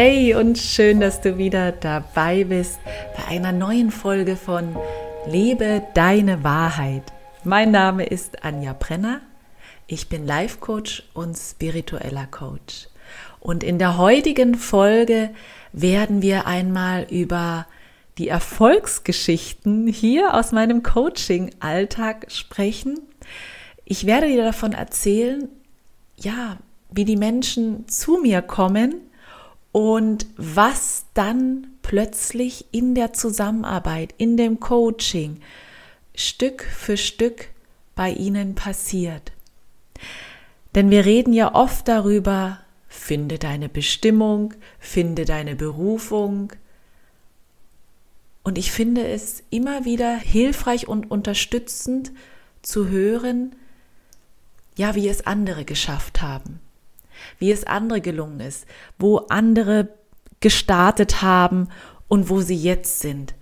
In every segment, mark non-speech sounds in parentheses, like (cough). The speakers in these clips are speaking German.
Hey und schön, dass du wieder dabei bist bei einer neuen Folge von Lebe deine Wahrheit. Mein Name ist Anja Brenner. Ich bin Life Coach und spiritueller Coach. Und in der heutigen Folge werden wir einmal über die Erfolgsgeschichten hier aus meinem Coaching-Alltag sprechen. Ich werde dir davon erzählen, ja, wie die Menschen zu mir kommen und was dann plötzlich in der Zusammenarbeit, in dem Coaching Stück für Stück bei ihnen passiert. Denn wir reden ja oft darüber, finde deine Bestimmung, finde deine Berufung. Und ich finde es immer wieder hilfreich und unterstützend zu hören, ja, wie es andere geschafft haben wie es andere gelungen ist, wo andere gestartet haben und wo sie jetzt sind,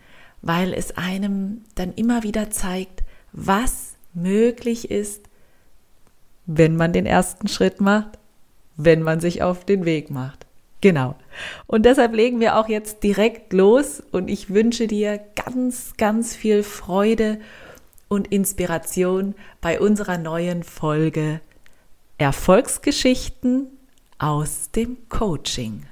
weil es einem dann immer wieder zeigt, was möglich ist, wenn man den ersten Schritt macht, wenn man sich auf den Weg macht. Genau. Und deshalb legen wir auch jetzt direkt los und ich wünsche dir ganz, ganz viel Freude und Inspiration bei unserer neuen Folge Erfolgsgeschichten aus dem Coaching.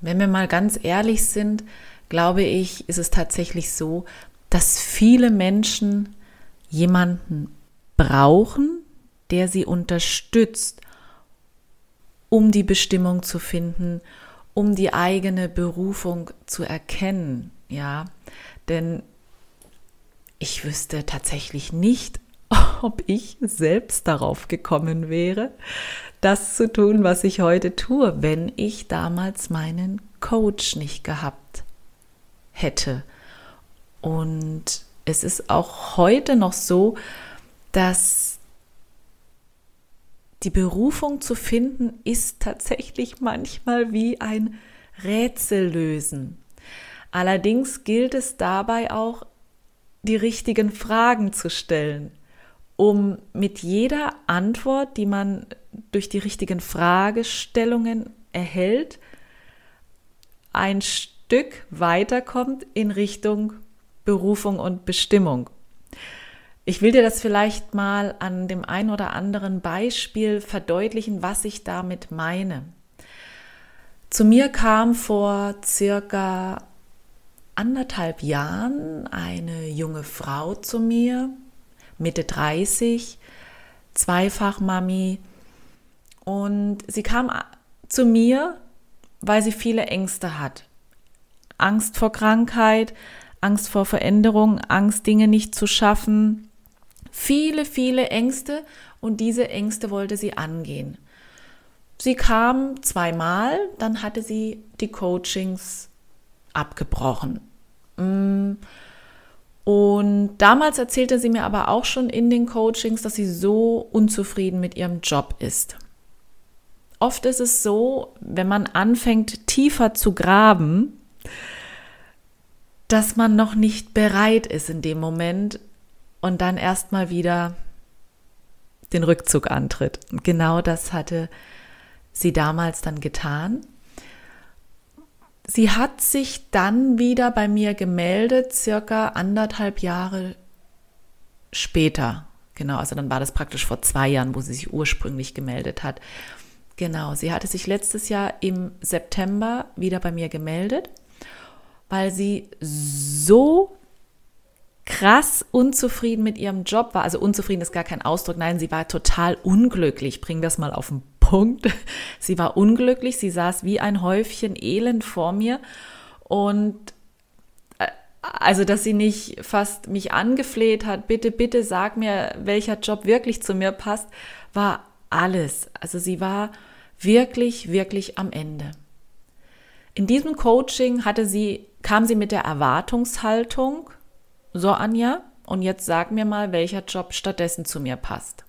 Wenn wir mal ganz ehrlich sind, glaube ich, ist es tatsächlich so, dass viele Menschen jemanden brauchen, der sie unterstützt, um die Bestimmung zu finden, um die eigene Berufung zu erkennen, ja, denn ich wüsste tatsächlich nicht, (laughs) ob ich selbst darauf gekommen wäre, das zu tun, was ich heute tue, wenn ich damals meinen Coach nicht gehabt hätte. Und es ist auch heute noch so, dass die Berufung zu finden ist tatsächlich manchmal wie ein Rätsel lösen. Allerdings gilt es dabei auch, die richtigen Fragen zu stellen, um mit jeder Antwort, die man durch die richtigen Fragestellungen erhält, ein Stück weiterkommt in Richtung Berufung und Bestimmung. Ich will dir das vielleicht mal an dem ein oder anderen Beispiel verdeutlichen, was ich damit meine. Zu mir kam vor circa anderthalb Jahren eine junge Frau zu mir, Mitte 30, Zweifachmami, und sie kam zu mir, weil sie viele Ängste hat. Angst vor Krankheit, Angst vor Veränderung, Angst, Dinge nicht zu schaffen, viele, viele Ängste und diese Ängste wollte sie angehen. Sie kam zweimal, dann hatte sie die Coachings abgebrochen. Mm. Und damals erzählte sie mir aber auch schon in den Coachings, dass sie so unzufrieden mit ihrem Job ist. Oft ist es so, wenn man anfängt tiefer zu graben, dass man noch nicht bereit ist in dem Moment, und dann erstmal wieder den Rückzug antritt. Und genau das hatte sie damals dann getan. Sie hat sich dann wieder bei mir gemeldet, circa anderthalb Jahre später. Genau, also dann war das praktisch vor zwei Jahren, wo sie sich ursprünglich gemeldet hat. Genau, sie hatte sich letztes Jahr im September wieder bei mir gemeldet, weil sie so krass unzufrieden mit ihrem Job war. Also unzufrieden ist gar kein Ausdruck. Nein, sie war total unglücklich. Bring das mal auf den Punkt. (laughs) Sie war unglücklich. Sie saß wie ein Häufchen Elend vor mir und äh, also, dass sie nicht fast mich angefleht hat, bitte, bitte sag mir, welcher Job wirklich zu mir passt, war alles. Also sie war wirklich, wirklich am Ende. In diesem Coaching hatte sie, kam sie mit der Erwartungshaltung, so, Anja, und jetzt sag mir mal, welcher Job stattdessen zu mir passt.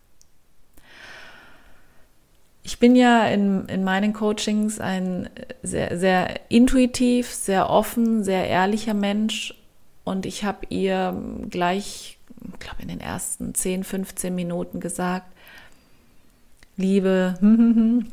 Ich bin ja in, in meinen Coachings ein sehr, sehr intuitiv, sehr offen, sehr ehrlicher Mensch und ich habe ihr gleich, ich glaube in den ersten 10, 15 Minuten gesagt, liebe, (laughs)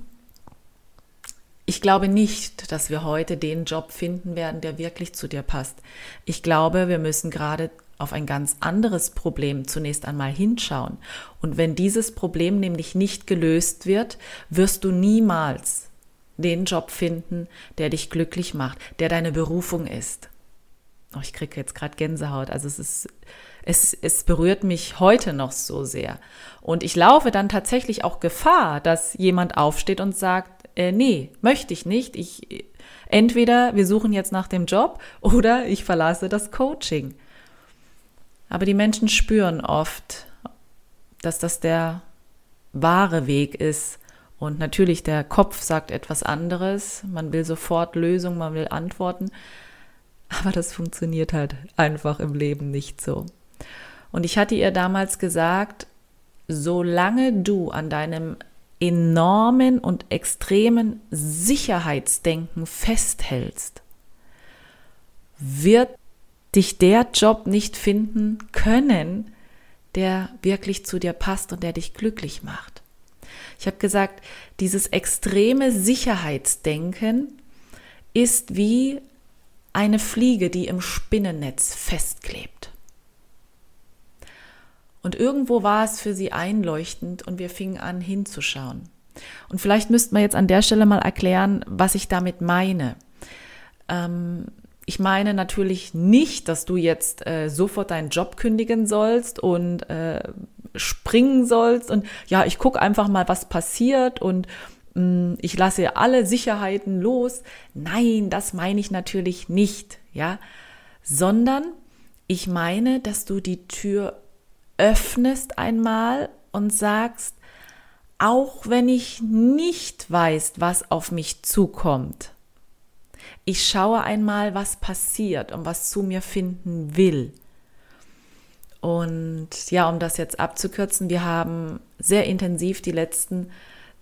ich glaube nicht, dass wir heute den Job finden werden, der wirklich zu dir passt. Ich glaube, wir müssen gerade auf ein ganz anderes Problem zunächst einmal hinschauen. Und wenn dieses Problem nämlich nicht gelöst wird, wirst du niemals den Job finden, der dich glücklich macht, der deine Berufung ist. Oh, ich kriege jetzt gerade Gänsehaut. Also es ist, es, es berührt mich heute noch so sehr. Und ich laufe dann tatsächlich auch Gefahr, dass jemand aufsteht und sagt, äh, nee, möchte ich nicht. Ich, entweder wir suchen jetzt nach dem Job (laughs) oder ich verlasse das Coaching. Aber die Menschen spüren oft, dass das der wahre Weg ist. Und natürlich, der Kopf sagt etwas anderes. Man will sofort Lösungen, man will Antworten. Aber das funktioniert halt einfach im Leben nicht so. Und ich hatte ihr damals gesagt, solange du an deinem enormen und extremen Sicherheitsdenken festhältst, wird dich der Job nicht finden können, der wirklich zu dir passt und der dich glücklich macht. Ich habe gesagt, dieses extreme Sicherheitsdenken ist wie eine Fliege, die im Spinnennetz festklebt. Und irgendwo war es für sie einleuchtend und wir fingen an hinzuschauen. Und vielleicht müssten wir jetzt an der Stelle mal erklären, was ich damit meine. Ähm, ich meine natürlich nicht, dass du jetzt äh, sofort deinen Job kündigen sollst und äh, springen sollst und ja, ich gucke einfach mal, was passiert und mh, mm, ich lasse alle Sicherheiten los. Nein, das meine ich natürlich nicht, ja, sondern ich meine, dass du die Tür öffnest einmal und sagst, auch wenn ich nicht weiß, was auf mich zukommt, ich schaue einmal, was passiert und was zu mir finden will. Und ja, um das jetzt abzukürzen, wir haben sehr intensiv die letzten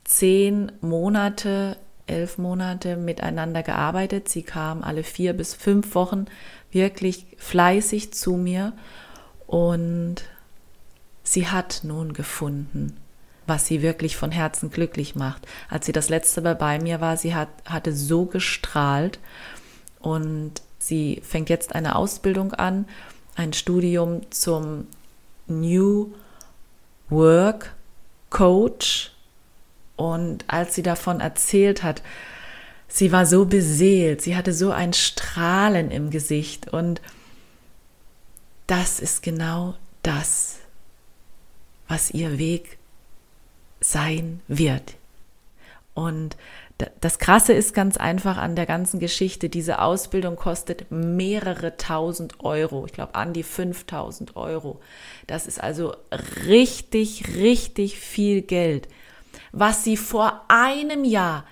zehn Monate, elf Monate miteinander gearbeitet. Sie kam alle vier bis fünf Wochen wirklich fleißig zu mir und sie hat nun gefunden, was sie wirklich von Herzen glücklich macht. Als sie das letzte Mal bei mir war, sie hat, hatte so gestrahlt und sie fängt jetzt eine Ausbildung an, ein Studium zum New Work Coach. Und als sie davon erzählt hat, sie war so beseelt, sie hatte so ein Strahlen im Gesicht und das ist genau das, was ihr Weg sein wird. Und das Krasse ist ganz einfach an der ganzen Geschichte, diese Ausbildung kostet mehrere tausend Euro. Ich glaube an die 5000 Euro. Das ist also richtig, richtig viel Geld, was sie vor einem Jahr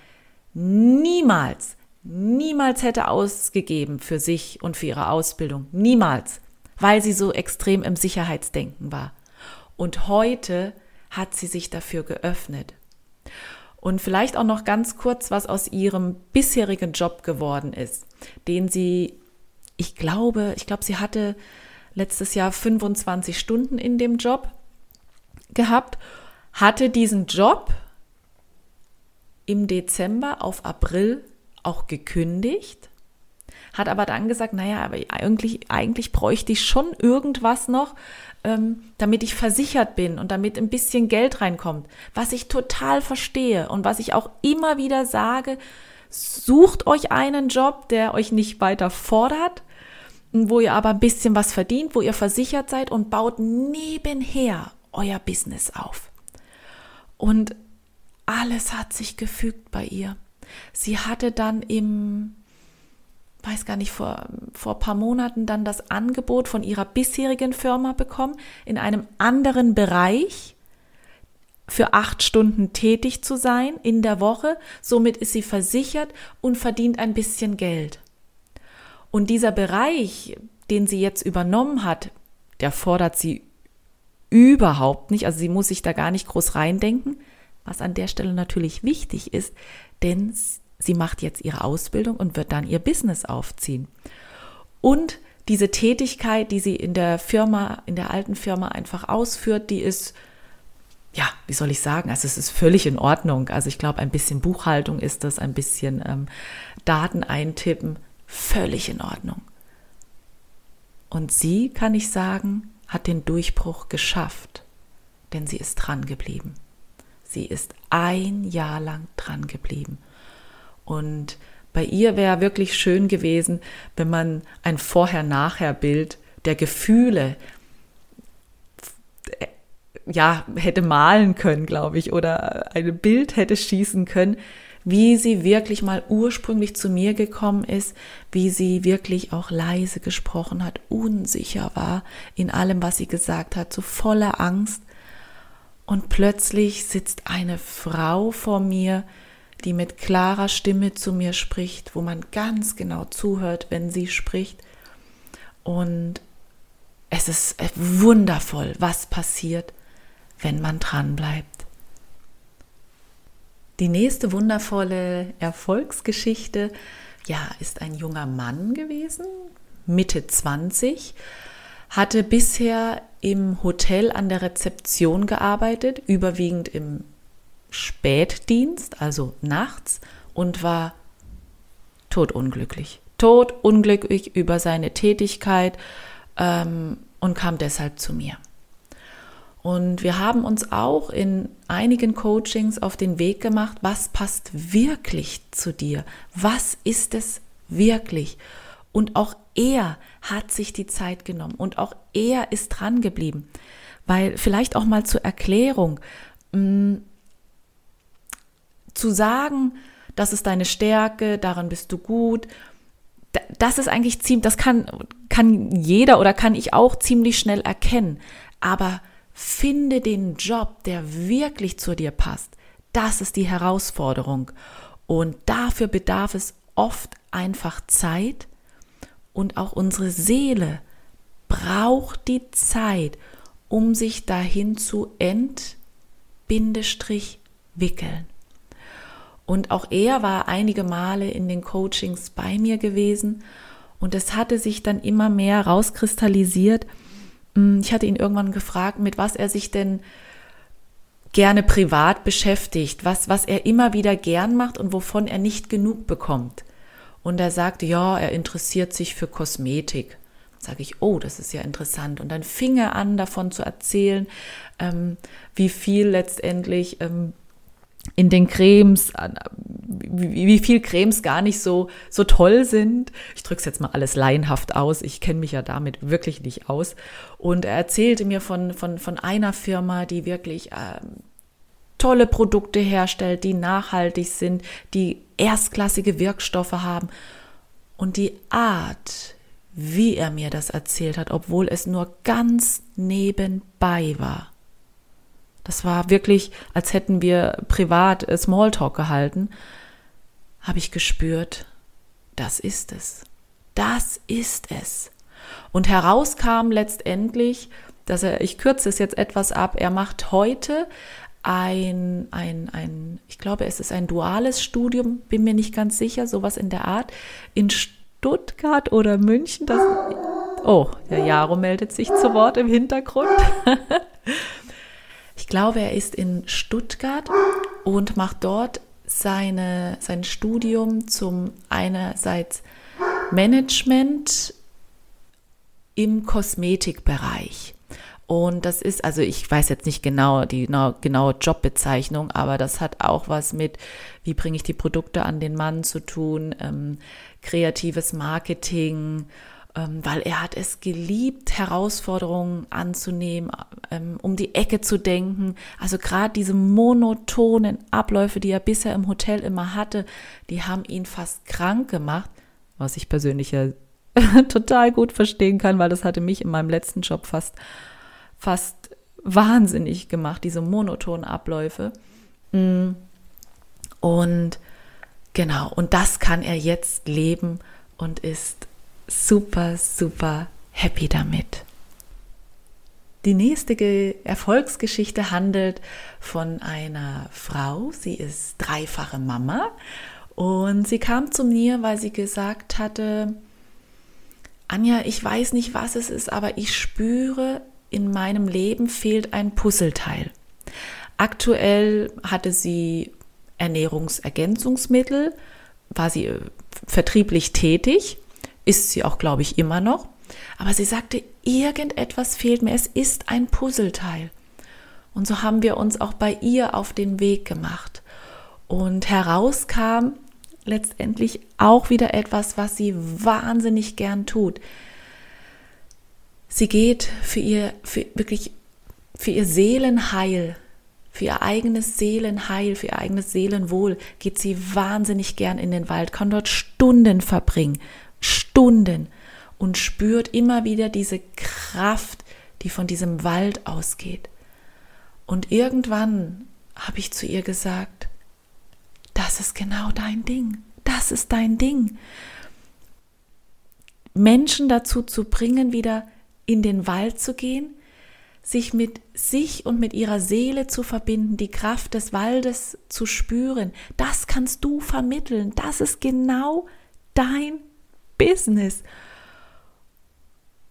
niemals, niemals hätte ausgegeben für sich und für ihre Ausbildung. Niemals, weil sie so extrem im Sicherheitsdenken war. Und heute hat sie sich dafür geöffnet. Und vielleicht auch noch ganz kurz, was aus ihrem bisherigen Job geworden ist, den sie, ich glaube, ich glaube, sie hatte letztes Jahr 25 Stunden in dem Job gehabt, hatte diesen Job im Dezember auf April auch gekündigt hat aber dann gesagt, naja, aber eigentlich, eigentlich bräuchte ich schon irgendwas noch, ähm, damit ich versichert bin und damit ein bisschen Geld reinkommt. Was ich total verstehe und was ich auch immer wieder sage, sucht euch einen Job, der euch nicht weiter fordert, wo ihr aber ein bisschen was verdient, wo ihr versichert seid und baut nebenher euer Business auf. Und alles hat sich gefügt bei ihr. Sie hatte dann im weiß gar nicht, vor, vor paar Monaten dann das Angebot von ihrer bisherigen Firma bekommen, in einem anderen Bereich für acht Stunden tätig zu sein in der Woche. Somit ist sie versichert und verdient ein bisschen Geld. Und dieser Bereich, den sie jetzt übernommen hat, der fordert sie überhaupt nicht. Also sie muss sich da gar nicht groß reindenken, was an der Stelle natürlich wichtig ist, denn Sie macht jetzt ihre Ausbildung und wird dann ihr Business aufziehen. Und diese Tätigkeit, die sie in der Firma, in der alten Firma einfach ausführt, die ist, ja, wie soll ich sagen, also es ist völlig in Ordnung. Also ich glaube, ein bisschen Buchhaltung ist das, ein bisschen ähm, Daten eintippen, völlig in Ordnung. Und sie, kann ich sagen, hat den Durchbruch geschafft, denn sie ist dran geblieben. Sie ist ein Jahr lang dran geblieben. Und bei ihr wäre wirklich schön gewesen, wenn man ein Vorher-Nachher-Bild der Gefühle äh, ja, hätte malen können, glaube ich, oder ein Bild hätte schießen können, wie sie wirklich mal ursprünglich zu mir gekommen ist, wie sie wirklich auch leise gesprochen hat, unsicher war in allem, was sie gesagt hat, so voller Angst. Und plötzlich sitzt eine Frau vor mir, die mit klarer Stimme zu mir spricht, wo man ganz genau zuhört, wenn sie spricht. Und es ist wundervoll, was passiert, wenn man dran bleibt. Die nächste wundervolle Erfolgsgeschichte, ja, ist ein junger Mann gewesen, Mitte 20, hatte bisher im Hotel an der Rezeption gearbeitet, überwiegend im Spätdienst, also nachts, und war totunglücklich. Totunglücklich über seine Tätigkeit ähm, und kam deshalb zu mir. Und wir haben uns auch in einigen Coachings auf den Weg gemacht, was passt wirklich zu dir? Was ist es wirklich? Und auch er hat sich die Zeit genommen und auch er ist dran geblieben. Weil vielleicht auch mal zur Erklärung, mh, mm, zu sagen, das ist deine Stärke, daran bist du gut, das ist eigentlich ziemlich, das kann, kann jeder oder kann ich auch ziemlich schnell erkennen. Aber finde den Job, der wirklich zu dir passt. Das ist die Herausforderung. Und dafür bedarf es oft einfach Zeit und auch unsere Seele braucht die Zeit, um sich dahin zu entwickeln. Und auch er war einige Male in den Coachings bei mir gewesen und es hatte sich dann immer mehr rauskristallisiert. Hm, ich hatte ihn irgendwann gefragt, mit was er sich denn gerne privat beschäftigt, was, was er immer wieder gern macht und wovon er nicht genug bekommt. Und er sagte, ja, er interessiert sich für Kosmetik. Sage ich, oh, das ist ja interessant. Und dann fing er an, davon zu erzählen, ähm, wie viel letztendlich ähm, in den Cremes, wie, viel Cremes gar nicht so, so toll sind. Ich drücke es jetzt mal alles laienhaft aus. Ich kenne mich ja damit wirklich nicht aus. Und er erzählte mir von, von, von einer Firma, die wirklich ähm, tolle Produkte herstellt, die nachhaltig sind, die erstklassige Wirkstoffe haben. Und die Art, wie er mir das erzählt hat, obwohl es nur ganz nebenbei war, das war wirklich, als hätten wir privat äh, Smalltalk gehalten, habe ich gespürt, das ist es. Das ist es. Und herauskam letztendlich, dass er, ich kürze es jetzt etwas ab, er macht heute ein, ein, ein, ich glaube, es ist ein duales Studium, bin mir nicht ganz sicher, sowas in der Art, in Stuttgart oder München. Das, oh, der Jaro meldet sich zu Wort im Hintergrund. (laughs) Ich glaube, er ist in Stuttgart und macht dort seine, sein Studium zum einerseits Management im Kosmetikbereich. Und das ist, also ich weiß jetzt nicht genau die genaue Jobbezeichnung, aber das hat auch was mit, wie bringe ich die Produkte an den Mann zu tun, ähm, kreatives Marketing weil er hat es geliebt, Herausforderungen anzunehmen, ähm, um die Ecke zu denken. Also gerade diese monotonen Abläufe, die er bisher im Hotel immer hatte, die haben ihn fast krank gemacht, was ich persönlich ja (laughs) total gut verstehen kann, weil das hatte mich in meinem letzten Job fast, fast wahnsinnig gemacht, diese monotonen Abläufe. Mm. Und genau, und das kann er jetzt leben und ist super, super happy damit. Die nächste Erfolgsgeschichte handelt von einer Frau. Sie ist dreifache Mama und sie kam zu mir, weil sie gesagt hatte, Anja, ich weiß nicht, was es ist, aber ich spüre, in meinem Leben fehlt ein Puzzleteil. Aktuell hatte sie Ernährungsergänzungsmittel, war sie äh, vertrieblich tätig, ist sie auch, glaube ich, immer noch. Aber sie sagte, irgendetwas fehlt mir, es ist ein Puzzleteil. Und so haben wir uns auch bei ihr auf den Weg gemacht. Und herauskam letztendlich auch wieder etwas, was sie wahnsinnig gern tut. Sie geht für ihr, für wirklich, für ihr Seelenheil, für ihr eigenes Seelenheil, für ihr eigenes Seelenwohl, geht sie wahnsinnig gern in den Wald, kann dort Stunden verbringen, Stunden und spürt immer wieder diese Kraft, die von diesem Wald ausgeht. Und irgendwann habe ich zu ihr gesagt, das ist genau dein Ding, das ist dein Ding. Menschen dazu zu bringen, wieder in den Wald zu gehen, sich mit sich und mit ihrer Seele zu verbinden, die Kraft des Waldes zu spüren, das kannst du vermitteln. Das ist genau dein Business.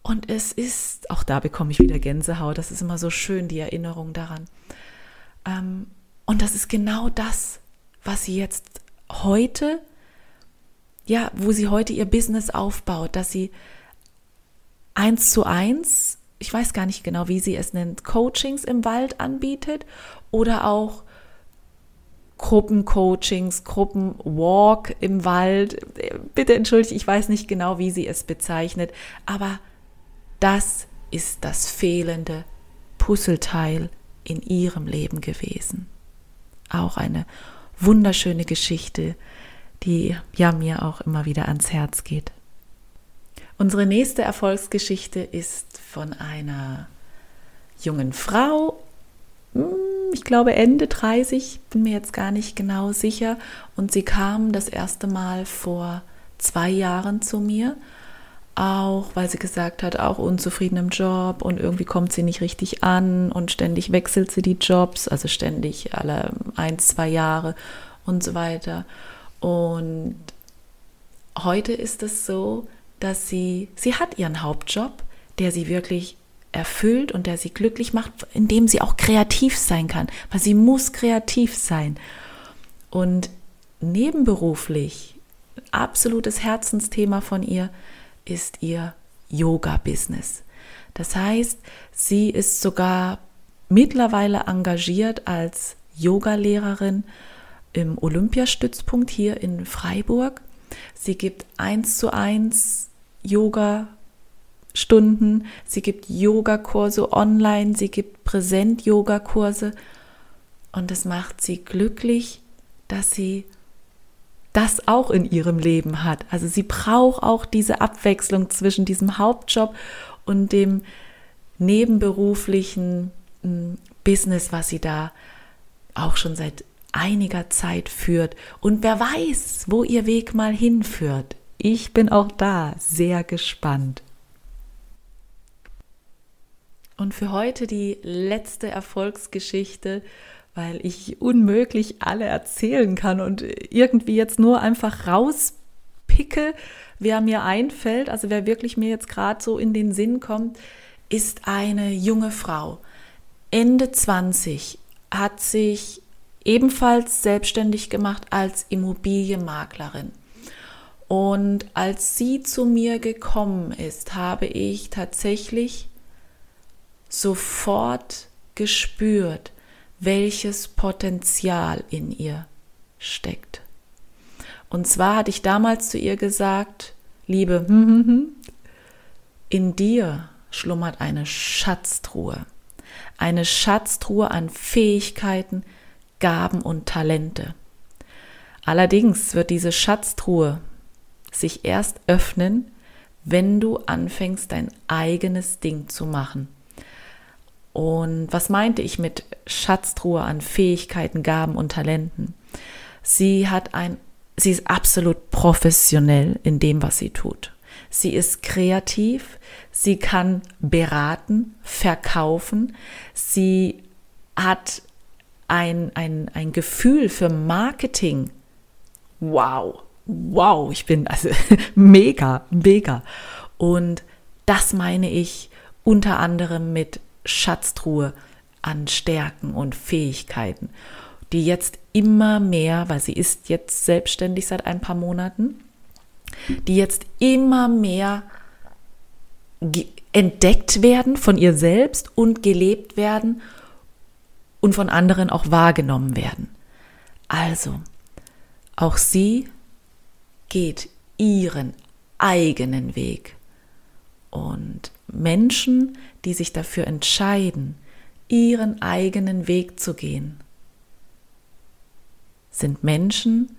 Und es ist, auch da bekomme ich wieder Gänsehaut, das ist immer so schön, die Erinnerung daran. Ähm, und das ist genau das, was sie jetzt heute, ja, wo sie heute ihr Business aufbaut, dass sie eins zu eins, ich weiß gar nicht genau, wie sie es nennt, Coachings im Wald anbietet oder auch Gruppencoachings, Gruppenwalk im Wald. Bitte entschuldigt, ich weiß nicht genau, wie sie es bezeichnet, aber das ist das fehlende Puzzleteil in ihrem Leben gewesen. Auch eine wunderschöne Geschichte, die ja mir auch immer wieder ans Herz geht. Unsere nächste Erfolgsgeschichte ist von einer jungen Frau, ich glaube Ende 30, bin mir jetzt gar nicht genau sicher. Und sie kam das erste Mal vor zwei Jahren zu mir auch weil sie gesagt hat, auch unzufrieden im Job und irgendwie kommt sie nicht richtig an und ständig wechselt sie die Jobs, also ständig alle ein, zwei Jahre und so weiter. Und heute ist es so, dass sie, sie hat ihren Hauptjob, der sie wirklich erfüllt und der sie glücklich macht, indem sie auch kreativ sein kann, weil sie muss kreativ sein. Und nebenberuflich, absolutes Herzensthema von ihr, ist ihr Yoga-Business. Das heißt, sie ist sogar mittlerweile engagiert als Yogalehrerin im Olympiastützpunkt hier in Freiburg. Sie gibt eins zu eins Yoga Stunden, sie gibt Yogakurse online, sie gibt Präsent Yogakurse und es macht sie glücklich, dass sie das auch in ihrem Leben hat. Also sie braucht auch diese Abwechslung zwischen diesem Hauptjob und dem nebenberuflichen hm, Business, was sie da auch schon seit einiger Zeit führt. Und wer weiß, wo ihr Weg mal hinführt. Ich bin auch da sehr gespannt. Und für heute die letzte Erfolgsgeschichte weil ich unmöglich alle erzählen kann und irgendwie jetzt nur einfach rauspicke, wer mir einfällt, also wer wirklich mir jetzt gerade so in den Sinn kommt, ist eine junge Frau. Ende 20 hat sich ebenfalls selbstständig gemacht als Immobilienmaklerin. Und als sie zu mir gekommen ist, habe ich tatsächlich sofort gespürt, welches Potenzial in ihr steckt. Und zwar hatte ich damals zu ihr gesagt, Liebe, hm, hm, hm, in dir schlummert eine Schatztruhe, eine Schatztruhe an Fähigkeiten, Gaben und Talente. Allerdings wird diese Schatztruhe sich erst öffnen, wenn du anfängst, dein eigenes Ding zu machen. Und was meinte ich mit Schatztruhe an Fähigkeiten, Gaben und Talenten? Sie hat ein, sie ist absolut professionell in dem, was sie tut. Sie ist kreativ, sie kann beraten, verkaufen, sie hat ein, ein, ein Gefühl für Marketing. Wow, wow, ich bin also (laughs) mega, mega. Und das meine ich unter anderem mit Schatztruhe an Stärken und Fähigkeiten, die jetzt immer mehr, weil sie ist jetzt selbstständig seit ein paar Monaten, die jetzt immer mehr entdeckt werden von ihr selbst und gelebt werden und von anderen auch wahrgenommen werden. Also, auch sie geht ihren eigenen Weg. Und Menschen, die sich dafür entscheiden, ihren eigenen Weg zu gehen, sind Menschen,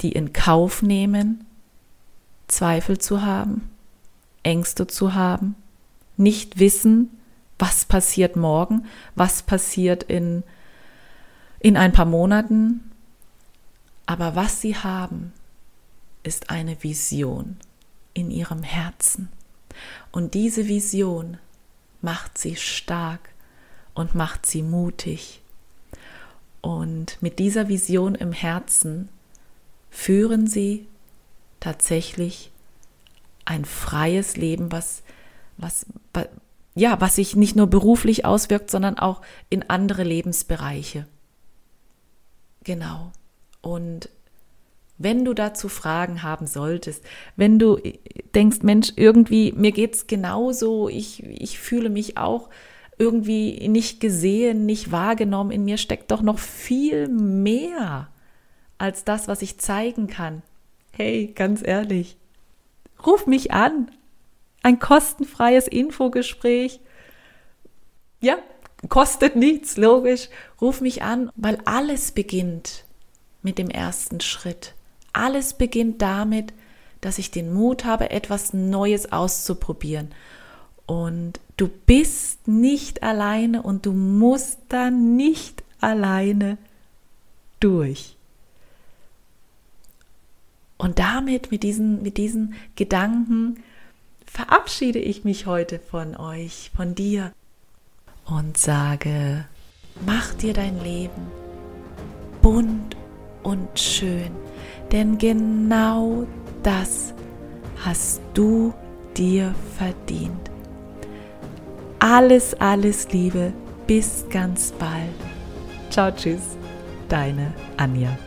die in Kauf nehmen, Zweifel zu haben, Ängste zu haben, nicht wissen, was passiert morgen, was passiert in, in ein paar Monaten. Aber was sie haben, ist eine Vision in ihrem Herzen. Und diese Vision macht sie stark und macht sie mutig. Und mit dieser Vision im Herzen führen sie tatsächlich ein freies Leben, was, was, ja, was sich nicht nur beruflich auswirkt, sondern auch in andere Lebensbereiche. Genau. Und wenn du dazu Fragen haben solltest, wenn du denkst, Mensch, irgendwie, mir geht's genauso, ich, ich fühle mich auch irgendwie nicht gesehen, nicht wahrgenommen, in mir steckt doch noch viel mehr als das, was ich zeigen kann. Hey, ganz ehrlich, ruf mich an. Ein kostenfreies Infogespräch. Ja, kostet nichts, logisch. Ruf mich an, weil alles beginnt mit dem ersten Schritt. Alles beginnt damit, dass ich den Mut habe, etwas Neues auszuprobieren. Und du bist nicht alleine und du musst da nicht alleine durch. Und damit, mit diesen, mit diesen Gedanken, verabschiede ich mich heute von euch, von dir und sage, mach dir dein Leben bunt und schön. Denn genau das hast du dir verdient. Alles, alles Liebe. Bis ganz bald. Ciao, tschüss. Deine Anja.